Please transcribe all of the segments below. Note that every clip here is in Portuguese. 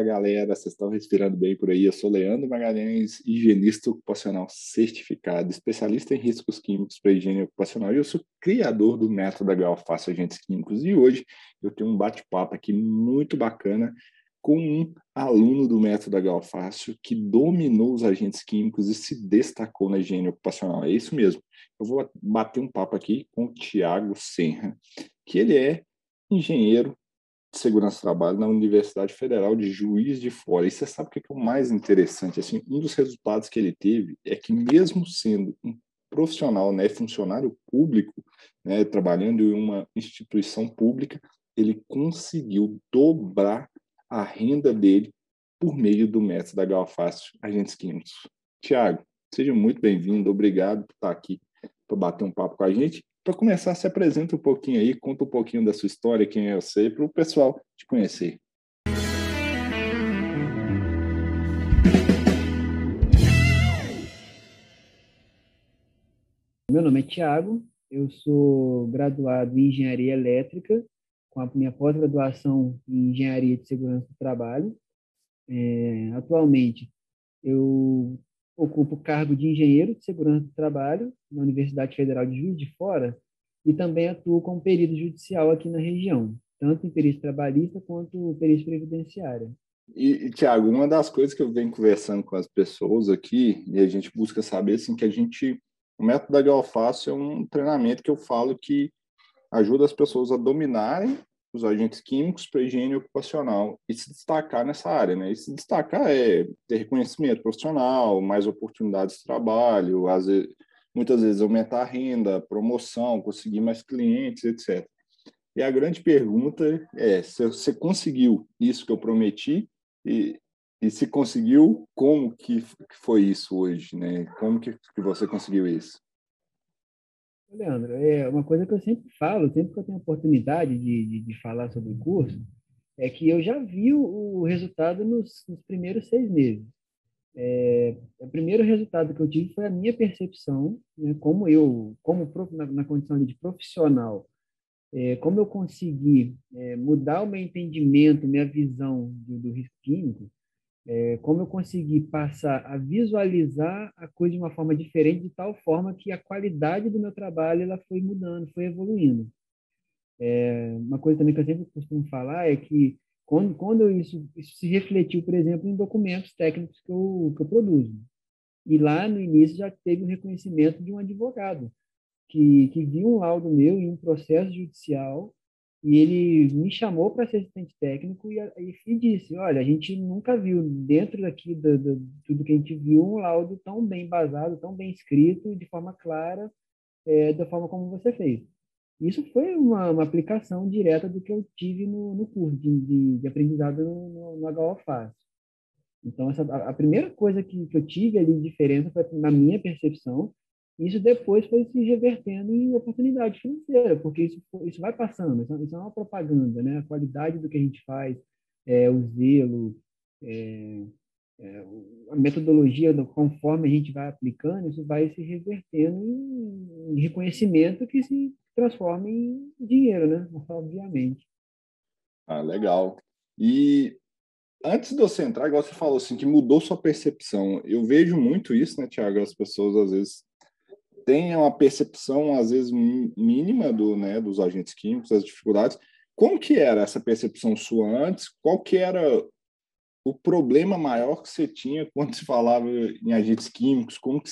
Fala galera, vocês estão respirando bem por aí? Eu sou Leandro Magalhães, higienista ocupacional certificado, especialista em riscos químicos para higiene ocupacional e eu sou criador do método Galfácio Agentes Químicos. E hoje eu tenho um bate-papo aqui muito bacana com um aluno do método Galfácio que dominou os agentes químicos e se destacou na higiene ocupacional. É isso mesmo. Eu vou bater um papo aqui com o Tiago Senra, que ele é engenheiro de segurança do trabalho na Universidade Federal de Juiz de Fora. E você sabe o que é o mais interessante? Assim, um dos resultados que ele teve é que, mesmo sendo um profissional, né, funcionário público, né, trabalhando em uma instituição pública, ele conseguiu dobrar a renda dele por meio do método da Galfácio Agentes Químicos. Tiago, seja muito bem-vindo, obrigado por estar aqui para bater um papo com a gente para começar, se apresenta um pouquinho aí, conta um pouquinho da sua história, quem é você, para o pessoal te conhecer. Meu nome é Tiago, eu sou graduado em Engenharia Elétrica, com a minha pós-graduação em Engenharia de Segurança do Trabalho. É, atualmente, eu ocupo o cargo de engenheiro de segurança do trabalho na Universidade Federal de Juiz de Fora e também atuo como perito judicial aqui na região, tanto em perícia trabalhista quanto perícia previdenciária. E, e Tiago, uma das coisas que eu venho conversando com as pessoas aqui, e a gente busca saber, assim, que a gente, o método da Galfácio é um treinamento que eu falo que ajuda as pessoas a dominarem os agentes químicos para higiene ocupacional e se destacar nessa área, né? E se destacar é ter reconhecimento profissional, mais oportunidades de trabalho, às vezes, muitas vezes aumentar a renda, promoção, conseguir mais clientes, etc. E a grande pergunta é se você conseguiu isso que eu prometi e, e se conseguiu, como que foi isso hoje, né? Como que, que você conseguiu isso? Leandro, é uma coisa que eu sempre falo, sempre que eu tenho oportunidade de, de, de falar sobre o curso, é que eu já vi o, o resultado nos, nos, primeiros seis meses. É, o primeiro resultado que eu tive foi a minha percepção, né, como eu, como na, na condição de profissional, é, como eu consegui é, mudar o meu entendimento, minha visão do, do risco químico, é, como eu consegui passar a visualizar a coisa de uma forma diferente, de tal forma que a qualidade do meu trabalho ela foi mudando, foi evoluindo. É, uma coisa também que eu sempre costumo falar é que quando, quando isso, isso se refletiu, por exemplo, em documentos técnicos que eu, que eu produzo. E lá no início já teve um reconhecimento de um advogado que, que viu um laudo meu em um processo judicial e ele me chamou para ser assistente técnico e, e, disse, olha, a gente nunca viu dentro daqui do, do, tudo que a gente viu um laudo tão bem basado, tão bem escrito, de forma clara, é, da forma como você fez. Isso foi uma, uma aplicação direta do que eu tive no, no curso de, de, de aprendizado no, no, no HO Fácil. Então, essa, a, a primeira coisa que, que eu tive ali de diferença foi, na minha percepção, isso depois foi se revertendo em oportunidade financeira, porque isso, isso vai passando, isso, isso é uma propaganda, né? A qualidade do que a gente faz, é, o zelo, é, é, a metodologia, conforme a gente vai aplicando, isso vai se revertendo em, em reconhecimento que se transforma em dinheiro, né? Obviamente. Ah, legal. E antes de você entrar, igual você falou assim, que mudou sua percepção. Eu vejo muito isso, né, Tiago? As pessoas às vezes tem uma percepção, às vezes, mínima do, né, dos agentes químicos, das dificuldades. Como que era essa percepção sua antes? Qual que era o problema maior que você tinha quando se falava em agentes químicos? Como que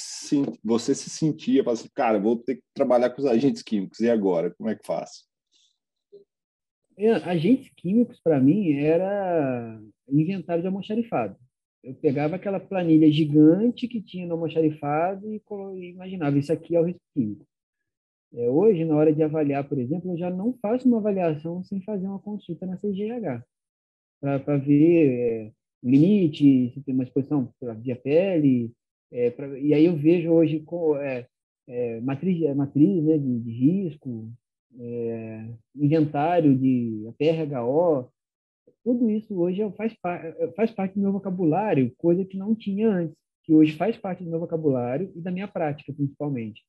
você se sentia? Assim, cara, vou ter que trabalhar com os agentes químicos, e agora? Como é que faço? É, agentes químicos, para mim, era inventário de almoxarifado eu pegava aquela planilha gigante que tinha no almoxarifado e, e imaginava, isso aqui é o risco químico. É, hoje, na hora de avaliar, por exemplo, eu já não faço uma avaliação sem fazer uma consulta na CGH, para ver é, limite, se tem uma exposição via pele, é, pra, e aí eu vejo hoje com, é, é, matriz, é, matriz né, de, de risco, é, inventário de PRHO, tudo isso hoje faz, faz parte do meu vocabulário, coisa que não tinha antes, que hoje faz parte do meu vocabulário e da minha prática, principalmente.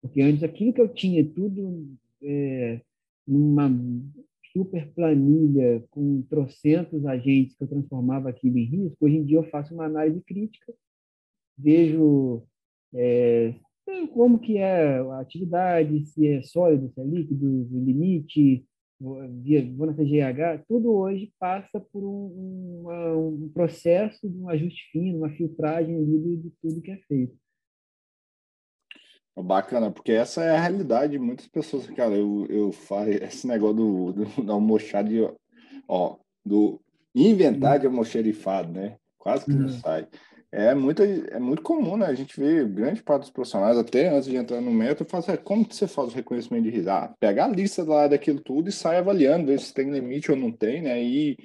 Porque antes aquilo que eu tinha tudo é, numa super planilha com trocentos agentes que eu transformava aquilo em risco, hoje em dia eu faço uma análise crítica, vejo é, como que é a atividade, se é sólido, se é líquido, limite, vou na CGH, tudo hoje passa por um, um processo de um ajuste fino, uma filtragem de tudo que é feito. Bacana, porque essa é a realidade de muitas pessoas. Cara, eu, eu faço esse negócio do, do, do almoxarifado, ó, do inventar de almoxarifado, né? Quase que não uhum. sai. É muito, é muito comum, né? A gente vê grande parte dos profissionais, até antes de entrar no método, fazer como que você faz o reconhecimento de risco? Ah, pega a lista lá daquilo tudo e sai avaliando, ver se tem limite ou não tem, né? E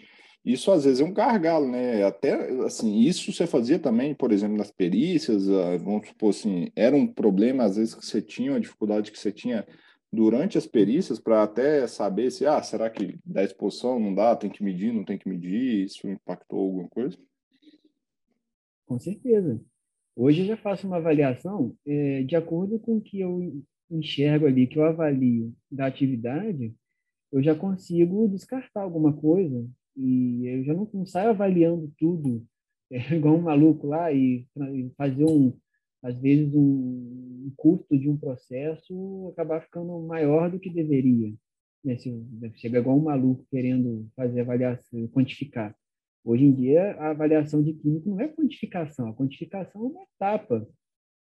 isso às vezes é um gargalo, né? Até assim, isso você fazia também, por exemplo, nas perícias, ah, vamos supor assim, era um problema às vezes que você tinha, uma dificuldade que você tinha durante as perícias para até saber se, ah, será que dá exposição, não dá, tem que medir, não tem que medir, isso impactou alguma coisa? Com certeza. Hoje eu já faço uma avaliação é, de acordo com o que eu enxergo ali, que eu avalio da atividade, eu já consigo descartar alguma coisa e eu já não, não saio avaliando tudo é, igual um maluco lá e, e fazer um às vezes um, um, custo de um processo acabar ficando maior do que deveria né? Se chega igual um maluco querendo fazer avaliação, quantificar. Hoje em dia, a avaliação de químico não é quantificação, a quantificação é uma etapa.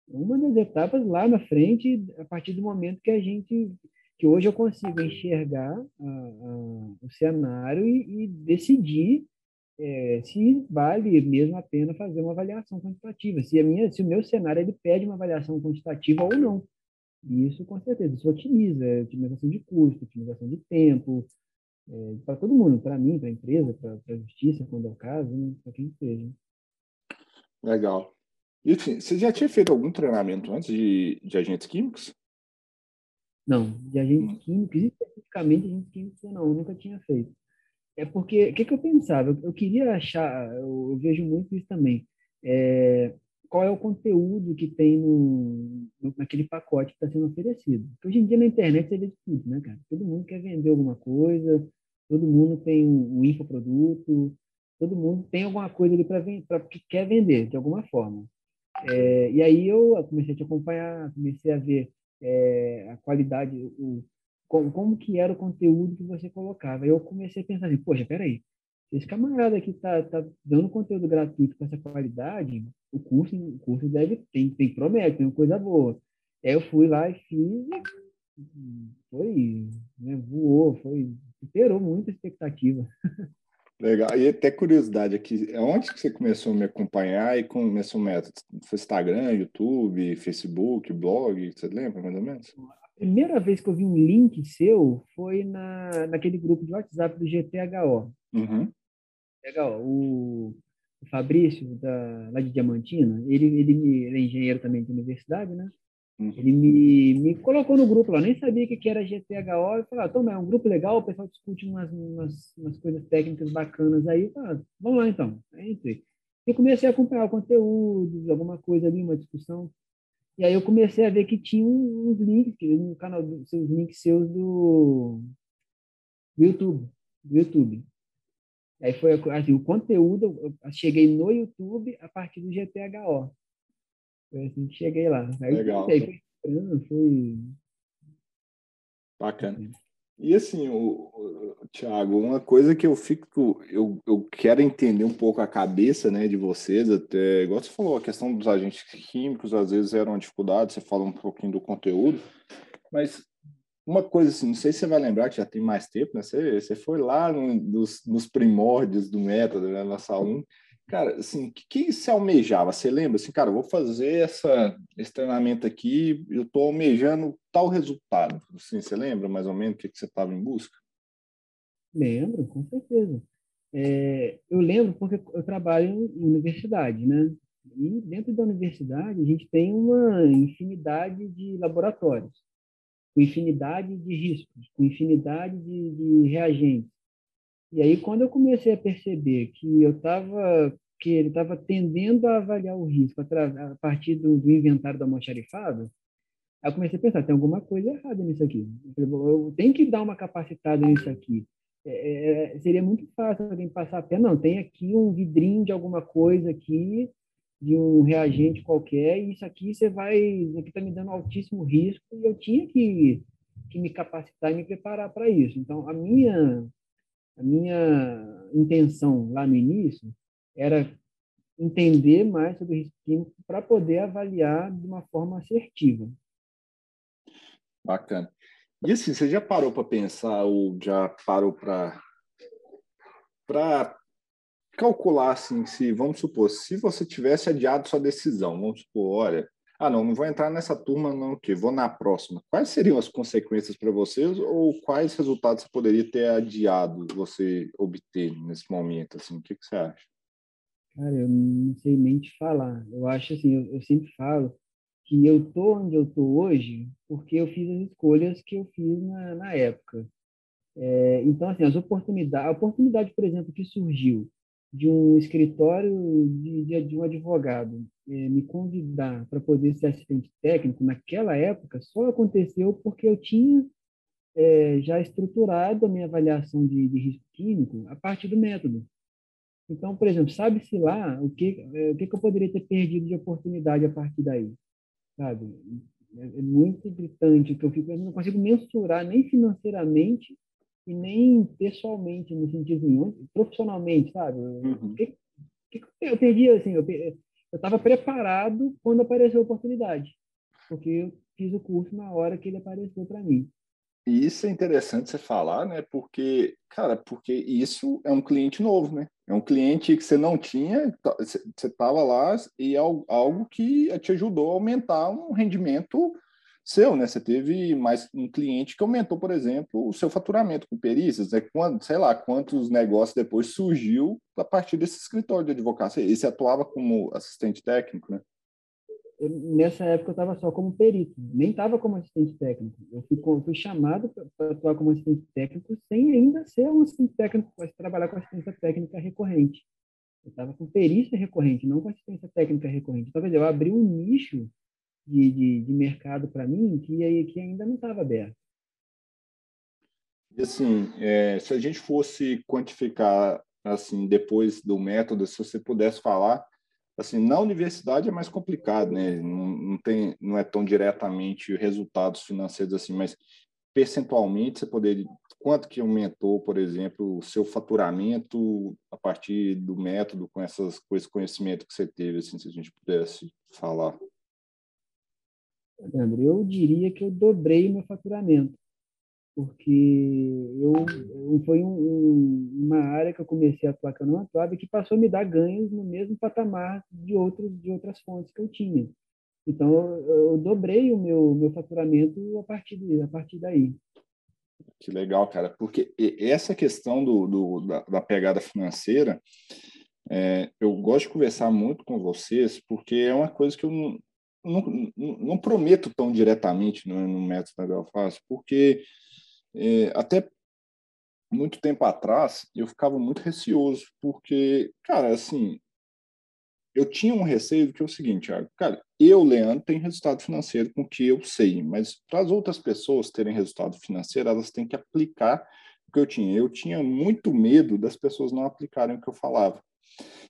Uma das etapas lá na frente, a partir do momento que a gente, que hoje eu consigo enxergar a, a, o cenário e, e decidir é, se vale mesmo a pena fazer uma avaliação quantitativa, se, a minha, se o meu cenário ele pede uma avaliação quantitativa ou não. E isso, com certeza, isso otimiza, é otimização de custo, otimização de tempo, é, para todo mundo, para mim, para a empresa, para a justiça, quando é o caso, né? para quem seja. Legal. E assim, você já tinha feito algum treinamento antes de, de agentes químicos? Não, de agentes hum. químicos, especificamente agentes químicos, não, eu nunca tinha feito. É porque, o que, que, eu pensava? Eu, eu queria achar, eu, eu, vejo muito isso também, é, qual é o conteúdo que tem no, no naquele pacote que está sendo oferecido. Porque hoje em dia na internet você vê tudo, né, cara? Todo mundo quer vender alguma coisa, todo mundo tem um, um infoproduto, todo mundo tem alguma coisa ali para que quer vender de alguma forma. É, e aí eu comecei a te acompanhar, comecei a ver é, a qualidade, o, como, como que era o conteúdo que você colocava. Eu comecei a pensar assim, poxa, peraí, esse camarada aqui está tá dando conteúdo gratuito com essa qualidade, o curso, o curso deve tem, tem promete, tem coisa boa. Aí eu fui lá e fiz, foi, né, voou, foi superou muita expectativa. Legal. E até curiosidade aqui, onde que você começou a me acompanhar e começou o método? Foi Instagram, YouTube, Facebook, blog, você lembra mais ou menos? A primeira vez que eu vi um link seu foi na, naquele grupo de WhatsApp do GTHO. Uhum. Legal. O, o Fabrício, da, lá de Diamantina, ele, ele, ele é engenheiro também de universidade, né? Uhum. Ele me, me colocou no grupo lá, nem sabia o que era GTHO. Eu falei, ah, toma, é um grupo legal, o pessoal discute umas, umas, umas coisas técnicas bacanas aí. Falei, ah, vamos lá então. Entrei. E comecei a acompanhar o conteúdo, alguma coisa ali, uma discussão. E aí eu comecei a ver que tinha uns links no canal, seus links seus do, do YouTube, do YouTube. Aí foi assim, o conteúdo, eu cheguei no YouTube a partir do GTHO. Foi assim que cheguei lá. Aí Legal. Foi, foi... Bacana. E assim, o, o, Thiago, uma coisa que eu fico, eu, eu quero entender um pouco a cabeça né, de vocês, até, igual você falou, a questão dos agentes químicos às vezes era uma dificuldade, você fala um pouquinho do conteúdo, mas uma coisa assim, não sei se você vai lembrar que já tem mais tempo, né? Você, você foi lá no, nos, nos primórdios do método, né, na sala 1, Cara, assim, o que, que você almejava? Você lembra assim, cara, vou fazer essa, esse treinamento aqui, eu estou almejando tal resultado. Assim, você lembra mais ou menos o que, que você estava em busca? Lembro, com certeza. É, eu lembro porque eu trabalho em universidade, né? E dentro da universidade a gente tem uma infinidade de laboratórios, com infinidade de riscos, com infinidade de, de reagentes. E aí, quando eu comecei a perceber que eu estava que ele estava tendendo a avaliar o risco a, partir do, do inventário da almoxarifado, aí eu comecei a pensar, tem alguma coisa errada nisso aqui. Eu, falei, eu tenho que dar uma capacitada nisso aqui. é, é, seria muito fácil alguém passar a pé. Não, tem aqui um vidrinho de alguma coisa aqui, de um reagente qualquer, e isso aqui você vai, isso aqui está me dando altíssimo risco, e eu tinha que, que me capacitar e me preparar para isso. Então, a minha, a minha intenção lá no início era entender mais sobre o risco para poder avaliar de uma forma assertiva. Bacana. E assim, você já parou para pensar ou já parou para para calcular assim, se vamos supor, se você tivesse adiado sua decisão, vamos supor, olha, ah, não, não vou entrar nessa turma não, que vou na próxima. Quais seriam as consequências para vocês ou quais resultados você poderia ter adiado você obter nesse momento assim? O que, que você acha? Cara, eu não sei nem te falar. Eu acho assim, eu, eu sempre falo que eu tô onde eu tô hoje porque eu fiz as escolhas que eu fiz na, na época. É, então, assim, as oportunidades, a oportunidade, por exemplo, que surgiu de um escritório de, de, de um advogado é, me convidar para poder ser assistente técnico naquela época só aconteceu porque eu tinha é, já estruturado a minha avaliação de, de risco químico a partir do método. Então, por exemplo, sabe-se lá o que, é, o que, que eu poderia ter perdido de oportunidade a partir daí sabe? É, é muito gritante que eu fico, eu não consigo mensurar nem financeiramente e nem pessoalmente, no sentido nenhum, profissionalmente, sabe? Uhum. Que, que, eu perdi, assim, eu estava preparado quando apareceu a oportunidade, porque eu fiz o curso na hora que ele apareceu para mim. E isso é interessante você falar, né? Porque, cara, porque isso é um cliente novo, né? É um cliente que você não tinha, tá, você estava lá e é algo que te ajudou a aumentar um rendimento seu, né? Você teve mais um cliente que aumentou, por exemplo, o seu faturamento com perícias, né? Quando, sei lá, quantos negócios depois surgiu a partir desse escritório de advocacia. E você atuava como assistente técnico, né? nessa época eu estava só como perito, nem estava como assistente técnico. Eu fui, fui chamado para atuar como assistente técnico sem ainda ser um assistente técnico, para trabalhar com assistência técnica recorrente. Eu estava com perícia recorrente, não com assistência técnica recorrente. Então, eu abri um nicho de, de, de mercado para mim que, que ainda não estava aberto. E assim, é, se a gente fosse quantificar assim depois do método, se você pudesse falar assim, na universidade é mais complicado, né? Não, não, tem, não é tão diretamente resultados financeiros assim, mas percentualmente você poderia, quanto que aumentou, por exemplo, o seu faturamento a partir do método com essas com esse conhecimento que você teve, assim, se a gente pudesse falar. Leandro, eu diria que eu dobrei meu faturamento porque eu, foi um, uma área que eu comecei a atuar que eu não atuava e que passou a me dar ganhos no mesmo patamar de outros de outras fontes que eu tinha. Então eu, eu dobrei o meu meu faturamento a partir de, a partir daí. Que legal, cara, porque essa questão do, do da, da, pegada financeira, é, eu gosto de conversar muito com vocês, porque é uma coisa que eu não, não, prometo tão diretamente no, no método da Belfast, porque é, até muito tempo atrás, eu ficava muito receoso, porque, cara, assim, eu tinha um receio que é o seguinte, cara, eu, Leandro, tenho resultado financeiro com o que eu sei, mas para as outras pessoas terem resultado financeiro, elas têm que aplicar o que eu tinha. Eu tinha muito medo das pessoas não aplicarem o que eu falava.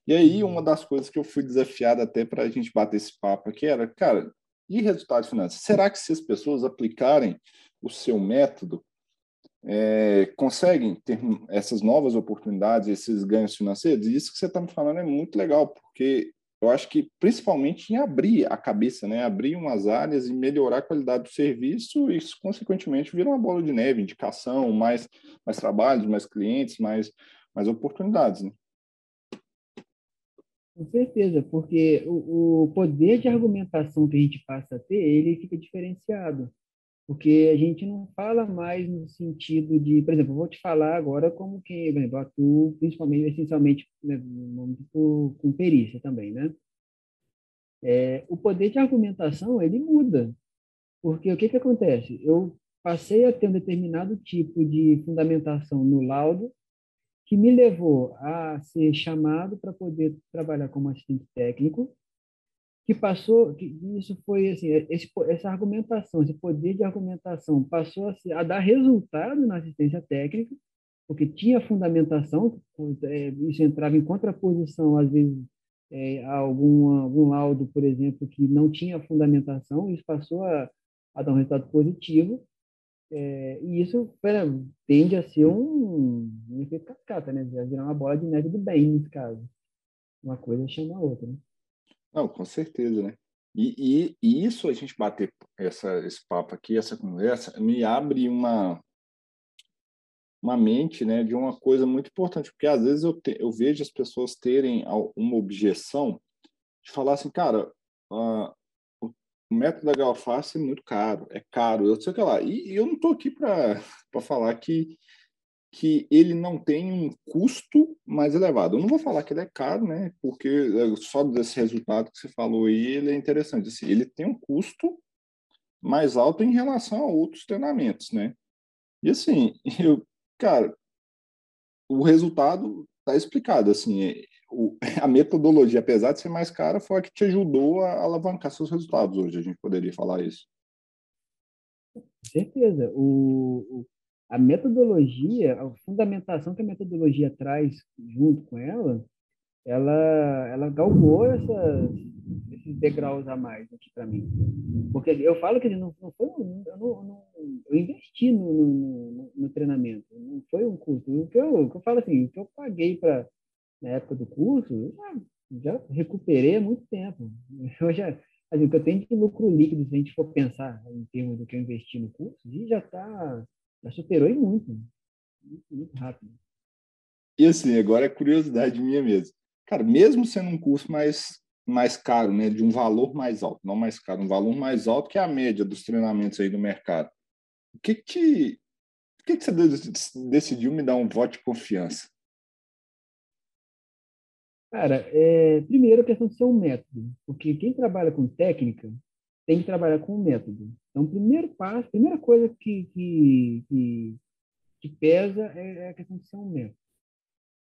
E aí, uma das coisas que eu fui desafiado até para a gente bater esse papo aqui era, cara, e resultado financeiro? Será que se as pessoas aplicarem o seu método, é, conseguem ter essas novas oportunidades, esses ganhos financeiros, e isso que você está me falando é muito legal, porque eu acho que principalmente em abrir a cabeça, né? abrir umas áreas e melhorar a qualidade do serviço, isso consequentemente vira uma bola de neve, indicação, mais, mais trabalhos, mais clientes, mais, mais oportunidades. Né? Com certeza, porque o, o poder de argumentação que a gente passa a ter, ele fica diferenciado porque a gente não fala mais no sentido de, por exemplo, vou te falar agora como que, por exemplo, eu atuo principalmente, essencialmente, né, com perícia também, né? É, o poder de argumentação, ele muda, porque o que que acontece? Eu passei a ter um determinado tipo de fundamentação no laudo que me levou a ser chamado para poder trabalhar como assistente técnico, que passou, que isso foi assim, esse, essa argumentação, esse poder de argumentação passou a, ser, a dar resultado na assistência técnica porque tinha fundamentação, é, isso entrava em contraposição, às vezes, é, a algum, algum laudo, por exemplo, que não tinha fundamentação, isso passou a, a dar um resultado positivo, é, e isso pera, tende a ser um, um efeito cascata, né? Já virar uma bola de neve do bem, nesse caso. Uma coisa chama a outra, né? Não, com certeza, né? E, e, e, isso, a gente bater essa, esse papo aqui, essa conversa, me abre uma, uma mente né, de uma coisa muito importante, porque às vezes eu, te, eu vejo as pessoas terem uma objeção de falar assim, cara, uh, o, método da galface é muito caro, é caro, eu sei o que lá. E, e eu não estou aqui para falar que, que ele não tem um custo mais elevado. Eu não vou falar que ele é caro, né? Porque é, só desse resultado que você falou aí, ele é interessante. Assim, ele tem um custo mais alto em relação a outros treinamentos, né? E assim, eu, cara, o resultado está explicado. Assim, é, o, a metodologia, apesar de ser mais cara, foi a que te ajudou a alavancar seus resultados hoje. A gente poderia falar isso. Certeza. O, o, a metodologia, a fundamentação que a metodologia traz junto com ela, ela, ela galgou essas, esses degraus a mais aqui para mim. Porque eu falo que não, não foi um, eu, não, não, eu investi no, no, no, treinamento, não foi um curso. O que eu, o que eu falo assim, o que eu paguei para na época do curso, já, recuperei há muito tempo. Eu já, assim, o que eu tenho de lucro líquido, se a gente for pensar em termos do que eu investi no curso, já está, já superou e muito, muito, muito rápido. E assim, agora é curiosidade minha mesmo. Cara, mesmo sendo um curso mais mais caro, né, de um valor mais alto, não mais caro, um valor mais alto que a média dos treinamentos aí do mercado. O que que, o que, que você decidiu me dar um voto de confiança? Cara, é, primeiro a questão de ser um método, porque quem trabalha com técnica tem que trabalhar com um método. Então, primeiro passo, primeira coisa que, que, que, que pesa é a questão de ser um método.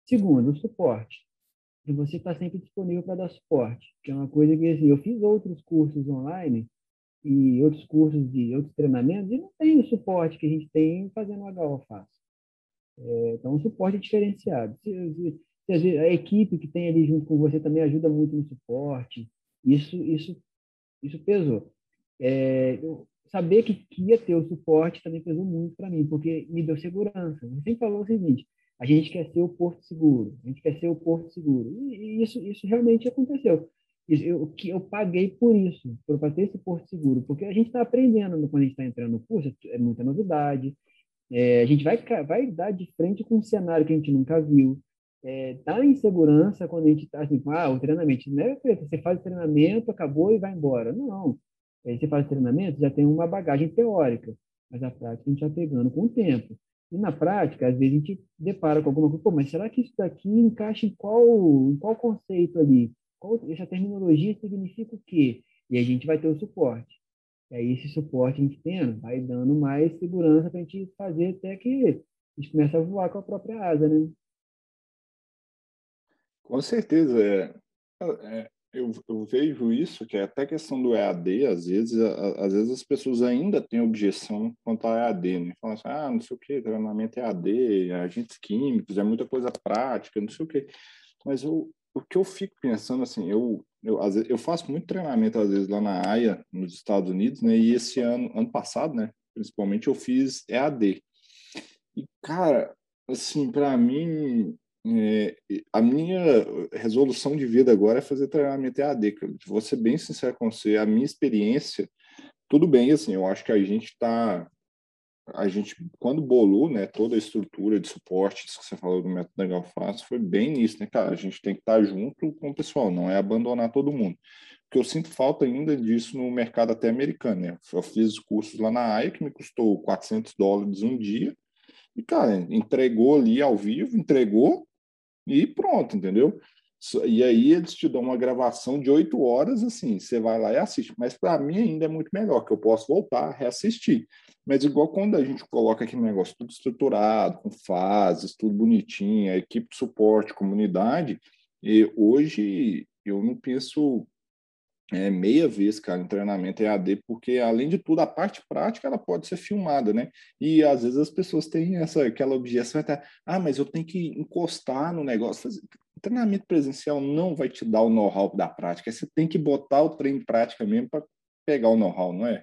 Segundo, o suporte e você está sempre disponível para dar suporte, que é uma coisa que assim, eu fiz outros cursos online e outros cursos de outros treinamentos e não tem o suporte que a gente tem fazendo HO fácil. É, então, o suporte é diferenciado. Se, se, a equipe que tem ali junto com você também ajuda muito no suporte. Isso, isso, isso pesou. É, saber que, que ia ter o suporte também pesou muito para mim, porque me deu segurança. Você sempre falou o seguinte: a gente quer ser o porto seguro, a gente quer ser o porto seguro. E, isso, isso realmente aconteceu. Eu, que eu paguei por isso, para ter esse porto seguro, porque a gente está aprendendo quando a gente está entrando no curso, é muita novidade. É, a gente vai, vai dar de frente com um cenário que a gente nunca viu. É, tá em segurança quando a gente está assim, ah, o treinamento, não é você faz o treinamento, acabou e vai embora. Não. É, você faz o treinamento, já tem uma bagagem teórica, mas a prática a gente está pegando com o tempo. E na prática, às vezes a gente depara com alguma coisa, pô, mas será que isso daqui encaixa em qual, em qual conceito ali? Qual, essa terminologia significa o quê? E a gente vai ter o suporte. E aí esse suporte a gente tendo, vai dando mais segurança para a gente fazer até que a gente comece a voar com a própria asa, né? Com certeza. É, é, eu, eu, vejo isso, que é até questão do EAD, às vezes, a, às vezes as pessoas ainda têm objeção quanto ao EAD, né? Falam assim, ah, não sei o que, treinamento EAD, agentes químicos, é muita coisa prática, não sei o que. Mas eu, o que eu fico pensando, assim, eu, eu, às vezes, eu faço muito treinamento, às vezes, lá na AIA, nos Estados Unidos, né? E esse ano, ano passado, né? Principalmente, eu fiz EAD. E, cara, assim, para mim, é, a minha resolução de vida agora é fazer treinamento EAD. Vou ser bem sincero com você, a minha experiência, tudo bem, assim, eu acho que a gente está a gente, quando bolou, né, toda a estrutura de suporte, isso que você falou do método Legal Fácil, foi bem nisso, né, cara? A gente tem que estar tá junto com o pessoal, não é abandonar todo mundo. Porque eu sinto falta ainda disso no mercado até americano, né? Eu fiz cursos lá na AIA que me custou 400 dólares um dia, e, cara, entregou ali ao vivo, entregou, e pronto, entendeu? E aí eles te dão uma gravação de oito horas, assim, você vai lá e assiste. Mas para mim ainda é muito melhor, que eu posso voltar, reassistir. Mas igual quando a gente coloca aquele negócio tudo estruturado, com fases, tudo bonitinho, a equipe de suporte, comunidade, e hoje eu não penso é, meia vez, cara, em treinamento EAD, porque além de tudo, a parte prática ela pode ser filmada, né? E às vezes as pessoas têm essa aquela objeção até, ah, mas eu tenho que encostar no negócio. Treinamento presencial não vai te dar o know-how da prática, você tem que botar o treino em prática mesmo para pegar o know-how, não é?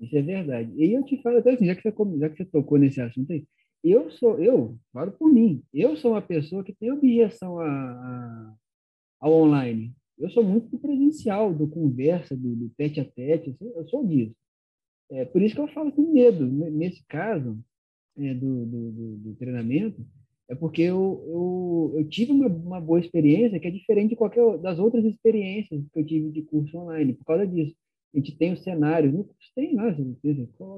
Isso é verdade. E eu te falo até assim, já que você, já que você tocou nesse assunto aí, eu sou, eu falo por mim, eu sou uma pessoa que tem objeção a, a ao online. Eu sou muito do presencial, do conversa, do, do tete a tete, eu sou disso. É, por isso que eu falo com medo. Nesse caso é, do, do, do, do, treinamento, é porque eu, eu, eu tive uma, uma, boa experiência que é diferente de qualquer das outras experiências que eu tive de curso online, por causa disso. A gente tem o cenário, no curso tem lá,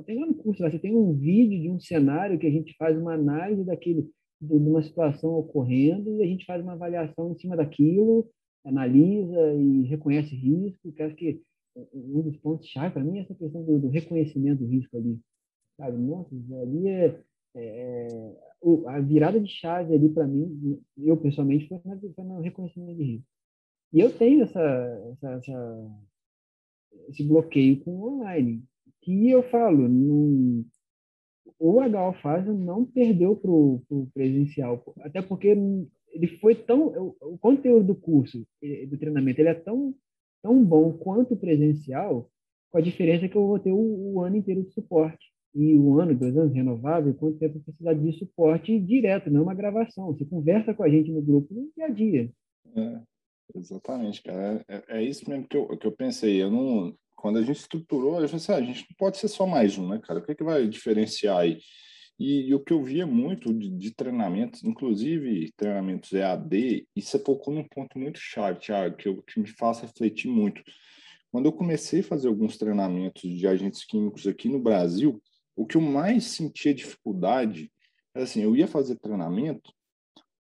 tem lá no curso, você tem um vídeo de um cenário que a gente faz uma análise daquele, de uma situação ocorrendo e a gente faz uma avaliação em cima daquilo analisa e reconhece risco, que acho que um dos pontos chave para mim é essa questão do, do, reconhecimento do risco ali, sabe? Nossa, ali é, é, é a virada de chave ali para mim, eu pessoalmente foi, foi no reconhecimento de risco. E eu tenho essa, essa, essa esse bloqueio com o online, que eu falo, não, o HO Fase não perdeu para o presencial, até porque ele foi tão o, o conteúdo do curso do treinamento ele é tão tão bom quanto presencial com a diferença que eu vou ter o, o ano inteiro de suporte. E o ano dois anos renovável quanto tempo precisar de suporte direto não uma gravação. Você conversa com a gente no grupo no dia a dia. É, exatamente cara. É, é, isso mesmo que eu, que eu pensei. Eu não quando a gente estruturou eu pensei, assim, ah, a gente não pode ser só mais um né cara? O que, é que vai diferenciar aí e, e, o que eu via muito de, de, treinamentos, inclusive treinamentos EAD, e você tocou num ponto muito chave, Thiago, que, eu, que me faz refletir muito. Quando eu comecei a fazer alguns treinamentos de agentes químicos aqui no Brasil, o que eu mais sentia dificuldade era assim, eu ia fazer treinamento,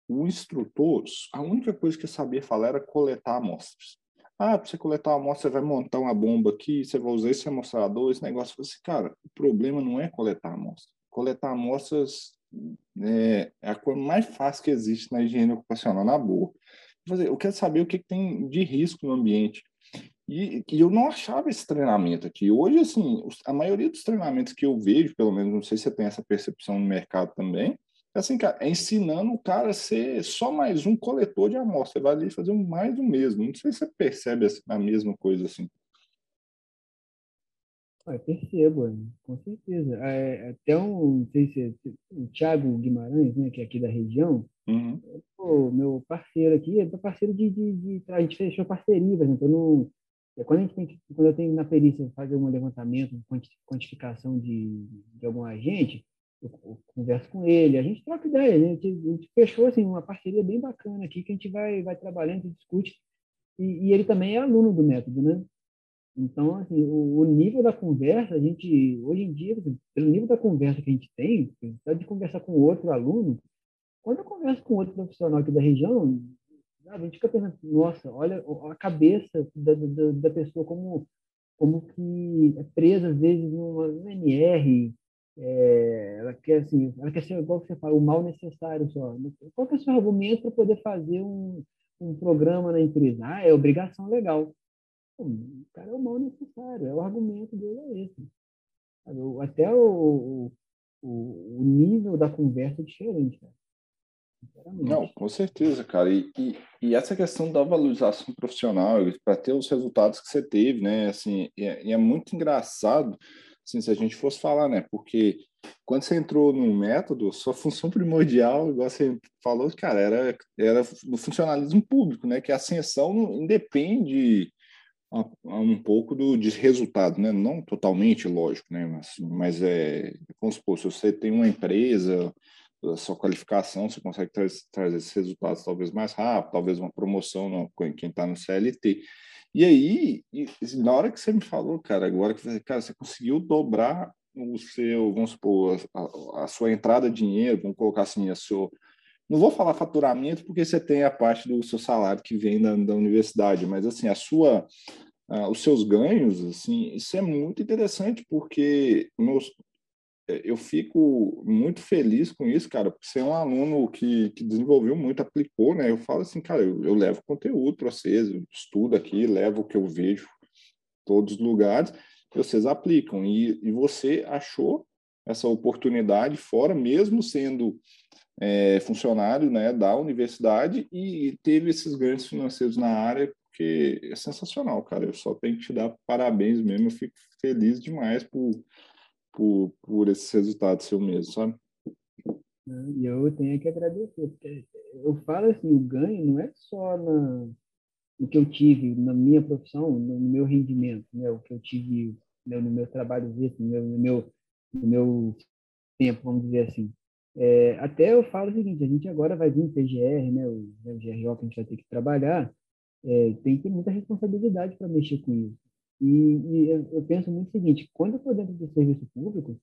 o instrutor, a única coisa que eu sabia falar era coletar amostras. Ah, para você coletar amostra, você vai montar uma bomba aqui, você vai usar esse amostrador, esse negócio. Eu falei assim, cara, o problema não é coletar amostra coletar amostras é, é a coisa mais fácil que existe na higiene ocupacional, na boa. Eu quero saber o que tem de risco no ambiente. E, e, eu não achava esse treinamento aqui. Hoje, assim, a maioria dos treinamentos que eu vejo, pelo menos, não sei se você tem essa percepção no mercado também, é assim, cara, é ensinando o cara a ser só mais um coletor de amostra. Você vai ali fazer mais do mesmo. Não sei se você percebe a mesma coisa assim. Ah, percebo, com certeza. É, até um, não sei se é, o Thiago Guimarães, né, que é aqui da região, uhum. pô, meu parceiro aqui, é parceiro de, de, de, A gente fechou parceria, por exemplo, não, é, quando, a gente tem quando eu tenho na perícia fazer um levantamento, quantificação de, de algum agente, eu, eu converso com ele, a gente troca ideia, a gente, a gente fechou assim, uma parceria bem bacana aqui, que a gente vai, vai trabalhando, discute, e, e ele também é aluno do método, né? Então, assim, o, o, nível da conversa, a gente, hoje em dia, pelo nível da conversa que a gente tem, só de conversar com outro aluno, quando eu converso com outro profissional aqui da região, a gente fica pensando, nossa, olha a cabeça da, da, da pessoa como, como que é presa, às vezes, numa, numa NR, é, ela quer assim, ela quer ser igual que você fala, o mal necessário só. Qual que é o seu argumento para poder fazer um, um programa na empresa? Ah, é obrigação legal. O cara é o mal necessário, é o argumento dele é esse. Até o, o, o nível da conversa é diferente, cara. Não, com certeza, cara. E, e, e, essa questão da valorização profissional, para ter os resultados que você teve, né? Assim, é, é, muito engraçado, assim, se a gente fosse falar, né? Porque quando você entrou no método, sua função primordial, igual você falou, cara, era, era o funcionalismo público, né? Que a ascensão independe um pouco do de resultado, né? Não totalmente, lógico, né? Mas, mas é, vamos supor, se você tem uma empresa, a sua qualificação, você consegue tra trazer esses resultados talvez mais rápido, talvez uma promoção no, quem está no CLT. E aí, e, na hora que você me falou, cara, agora que cara, você conseguiu dobrar o seu, vamos supor, a, a sua entrada de dinheiro, vamos colocar assim, a sua não vou falar faturamento porque você tem a parte do seu salário que vem da, da universidade, mas assim a sua, os seus ganhos, assim, isso é muito interessante porque meus, eu fico muito feliz com isso, cara, por ser um aluno que, que desenvolveu muito, aplicou, né? Eu falo assim, cara, eu, eu levo conteúdo para vocês, estudo aqui, levo o que eu vejo todos os lugares, que vocês aplicam. E, e você achou essa oportunidade fora, mesmo sendo é, funcionário né, da universidade e teve esses ganhos financeiros na área, porque é sensacional, cara. Eu só tenho que te dar parabéns mesmo. Eu fico feliz demais por, por, por esses resultados seu mesmo, sabe? E eu tenho que agradecer, porque eu falo assim, o ganho não é só na, no que eu tive na minha profissão, no meu rendimento, né? o que eu tive né, no meu trabalho, no meu, no meu, tempo, vamos dizer assim. É, até eu falo o seguinte, a gente agora vai vir PGR, né, o, né, o GRO que a gente vai ter que trabalhar, é, tem que ter muita responsabilidade para mexer com isso. E, e eu, eu, penso muito o seguinte, quando eu estou dentro do serviço público,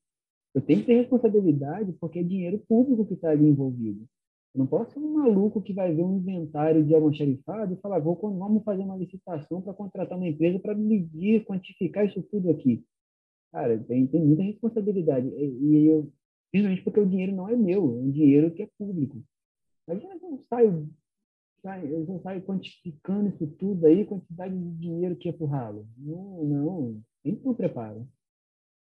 eu tenho que ter responsabilidade porque é dinheiro público que está ali envolvido. Eu não posso ser um maluco que vai ver um inventário de almoxarifado e falar, vou, vamos fazer uma licitação para contratar uma empresa para medir, quantificar isso tudo aqui. Cara, tem, tem muita responsabilidade. E, e eu, Principalmente porque o dinheiro não é meu, é um dinheiro que é público. Mas eu não saio, eu não saio quantificando isso tudo aí, quantidade de dinheiro que é pro ralo. Não, não, tem que ter um preparo.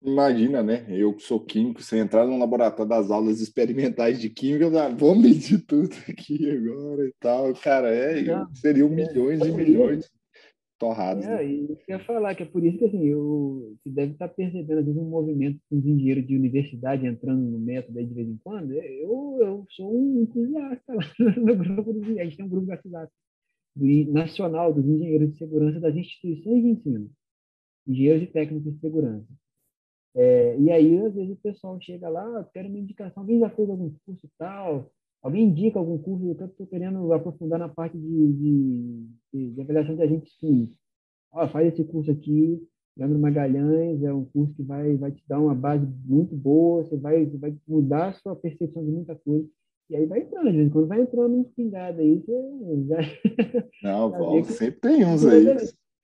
Imagina, né? Eu que sou químico, você entrar no laboratório das aulas experimentais de química, eu vou medir tudo aqui agora e tal. Cara, é, não, seriam é, milhões e milhões torrados. É, né? eu ia falar que é por isso que assim, eu, você deve estar percebendo às vezes um movimento com os engenheiros de universidade entrando no método aí de vez em quando. Eu, eu sou um entusiasta lá no grupo dos A gente tem um grupo do, nacional dos engenheiros de segurança das instituições de ensino, engenheiros e técnicos de segurança. É, e aí, às vezes, o pessoal chega lá, quero uma indicação, alguém já fez algum curso tal, Alguém indica algum curso eu estou querendo aprofundar na parte de, de, de avaliação de agentes químicos? Ó, faz esse curso aqui, Leandro Magalhães, é um curso que vai, vai te dar uma base muito boa, você vai, vai mudar a sua percepção de muita coisa. E aí vai entrando, gente. Quando vai entrando uns pingados aí, você já. Não, Paulo, sempre tem uns aí.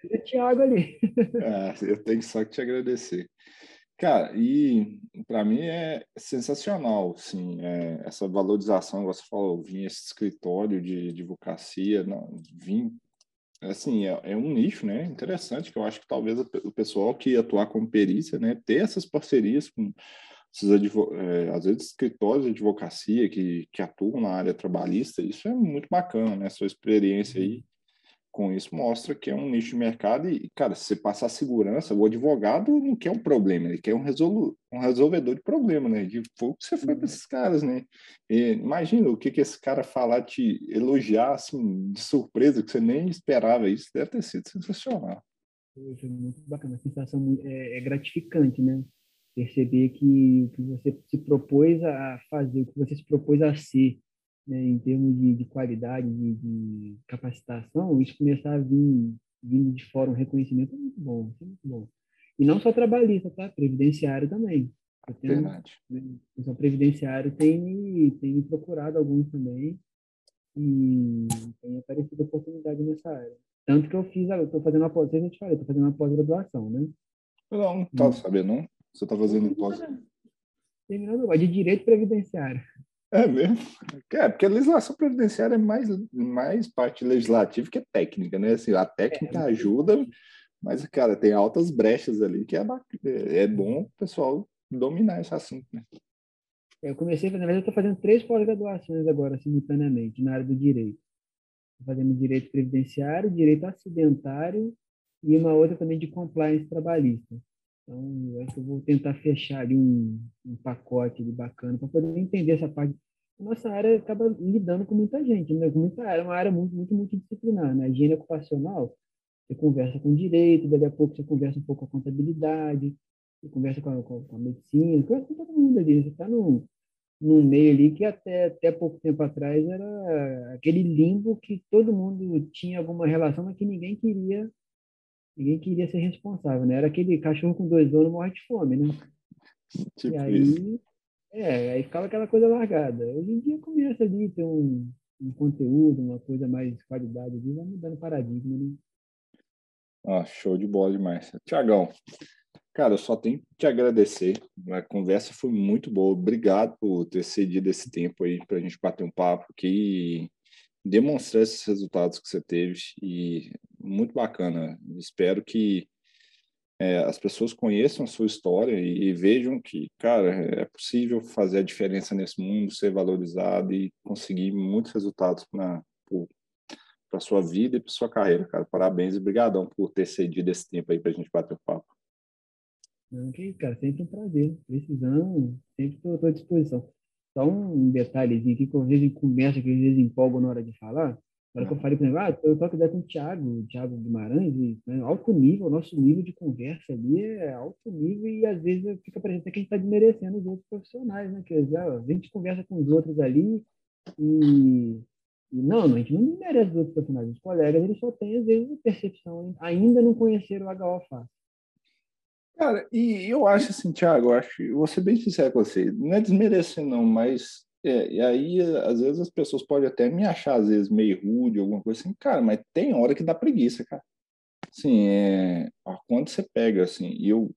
Tem o Thiago ali. É, eu tenho só que te agradecer. Cara, e para mim é sensacional, sim, é, essa valorização, você falou, vim esse escritório de advocacia, não, vim, assim, é, é, um nicho, né, interessante, que eu acho que talvez o pessoal que atuar como perícia, né, ter essas parcerias com esses, é, às vezes, escritórios de advocacia que, que atuam na área trabalhista, isso é muito bacana, né, sua experiência aí com isso mostra que é um nicho de mercado e, cara, se você passar segurança, o advogado não quer um problema, ele quer um, resolu um resolvedor de problema, né? De foi que você foi para esses caras, né? E, imagina o que, que esse cara falar, te elogiar, assim, de surpresa, que você nem esperava isso, deve ter sido sensacional. Foi muito bacana, a sensação é, é gratificante, né? Perceber que, que você se propôs a fazer, o que você se propôs a ser, né, em termos de, de qualidade, de, de, capacitação, isso começar a vir vindo de fora um reconhecimento é muito bom, é muito bom. E não só trabalhista, tá? Previdenciário também. Eu tenho, Verdade. Né, o previdenciário tem me, tem me procurado alguns também e tem aparecido oportunidade nessa área. Tanto que eu fiz, eu estou fazendo uma pós, a gente fala, estou fazendo uma pós-graduação, né? Não, não estava sabendo, não? Você está fazendo pós... Terminando agora, de Direito Previdenciário. É mesmo? É, porque a legislação previdenciária é mais, mais parte legislativa que técnica, né? Assim, a técnica é, ajuda, mas, cara, tem altas brechas ali que é, é bom o pessoal dominar esse assunto, né? Eu comecei, na verdade, eu estou fazendo três pós-graduações agora, simultaneamente, na área do direito. Estou fazendo direito previdenciário, direito acidentário e uma outra também de compliance trabalhista. Então, acho que eu vou tentar fechar ali um, um pacote ali bacana para poder entender essa parte. Nossa área acaba lidando com muita gente, né? com muita área, uma área muito, muito multidisciplinar. Né? A higiene ocupacional, você conversa com direito, daqui a pouco você conversa um pouco com a contabilidade, você conversa com a, com a medicina, conversa com todo mundo ali. Você está num, num meio ali que até, até pouco tempo atrás era aquele limbo que todo mundo tinha alguma relação, mas que ninguém queria ninguém queria ser responsável, né? Era aquele cachorro com dois donos morre de fome, né? Tipo e aí, isso. é, aí ficava aquela coisa largada. Hoje em dia começa ali ter um, um conteúdo, uma coisa mais qualidade ali, vai mudando paradigma, né? Ah, show de bola demais. Tiagão, Cara, eu só tenho que te agradecer. A conversa foi muito boa. Obrigado por ter cedido esse tempo aí para a gente bater um papo aqui e demonstrar esses resultados que você teve. E muito bacana. Espero que é, as pessoas conheçam a sua história e, e, vejam que, cara, é possível fazer a diferença nesse mundo, ser valorizado e conseguir muitos resultados para para sua vida e para sua carreira, cara. Parabéns e brigadão por ter cedido esse tempo aí para a gente bater o papo. Que cara, sempre um prazer. Precisando, sempre estou à disposição. Só um detalhezinho aqui que eu às vezes começo, que às vezes empolgo na hora de falar. Na hora que eu falei, por exemplo, ah, eu toco ideia com o Thiago, o Thiago Guimarães, e, né, alto nível, nosso nível de conversa ali é alto nível e às vezes fica parecendo que a gente está desmerecendo os outros profissionais, né? Que já, a gente conversa com os outros ali e, e não, a gente não desmerece os outros profissionais. Os colegas, eles só têm, às vezes, a percepção, ainda não conheceram o HO fácil. Cara, e eu acho assim, Thiago, eu acho, vou ser bem sincero com você, não é desmerecer não, mas é, e aí às vezes as pessoas podem até me achar às vezes meio rude, alguma coisa assim, cara, mas tem hora que dá preguiça, cara. Assim, é, quando você pega, assim, e eu,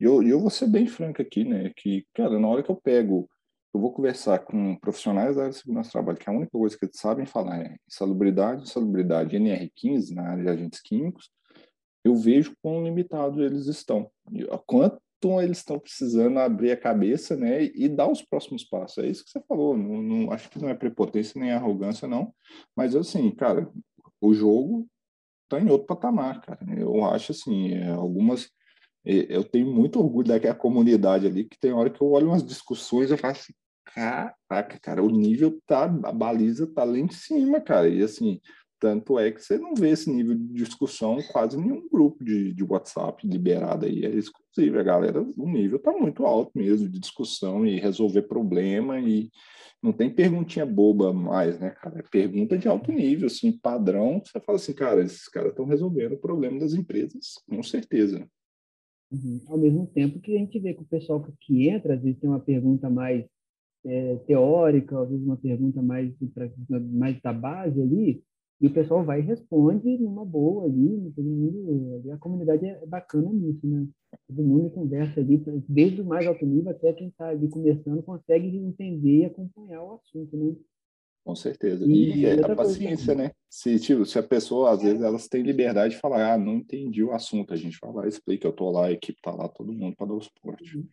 eu, eu vou ser bem franco aqui, né, que, cara, na hora que eu pego, eu vou conversar com profissionais da área de segurança do trabalho, que é a única coisa que eles sabem falar é insalubridade, insalubridade NR15 na área de agentes químicos, eu vejo quão limitados eles estão, quanto eles estão precisando abrir a cabeça, né, e dar os próximos passos. É isso que você falou. Não, não, acho que não é prepotência nem arrogância, não. Mas assim, cara, o jogo está em outro patamar, cara. Eu acho assim, é, algumas eu tenho muito orgulho daquela comunidade ali, que tem hora que eu olho umas discussões eu falo assim, caraca, cara, o nível tá, a baliza tá lá em cima, cara. E assim, tanto é que você não vê esse nível de discussão quase nenhum grupo de, de WhatsApp liberado aí. É exclusivo. A galera, o nível está muito alto mesmo de discussão e resolver problema e não tem perguntinha boba mais, né, cara? É pergunta de alto nível, assim, padrão. Você fala assim, cara, esses caras estão resolvendo o problema das empresas, com certeza. Uhum. Ao mesmo tempo que a gente vê que o pessoal que entra, às vezes tem uma pergunta mais é, teórica, às vezes uma pergunta mais, mais da base ali, e o pessoal vai e responde numa boa ali, todo mundo, ali, a comunidade é bacana nisso, né? Todo mundo conversa ali, desde o mais alto nível até quem está ali começando, consegue entender e acompanhar o assunto, né? Com certeza. E, e é a paciência, né? Se, tipo, se a pessoa, às vezes, elas têm liberdade de falar, ah, não entendi o assunto, a gente vai lá, explica, eu tô lá, a equipe tá lá, todo mundo para dar o suporte.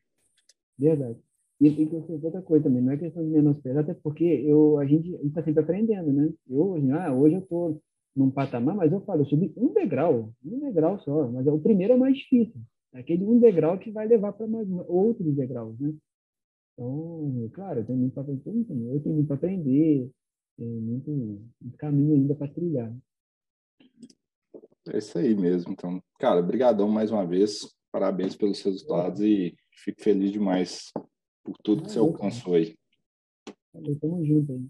Verdade. E, e outra coisa também, não é questão de menosprezar, até porque eu, a gente está sempre aprendendo, né? Eu, ah, hoje eu estou num patamar, mas eu falo, eu subi um degrau, um degrau só, mas é o primeiro é mais difícil. É aquele um degrau que vai levar para outros degraus, né? Então, claro, eu tenho muito para aprender, eu tenho muito para aprender, tem muito, muito caminho ainda para trilhar. É isso aí mesmo. Então, cara, brigadão mais uma vez. Parabéns pelos resultados é. e fico feliz demais por tudo que você alcançou aí. Tamo junto aí.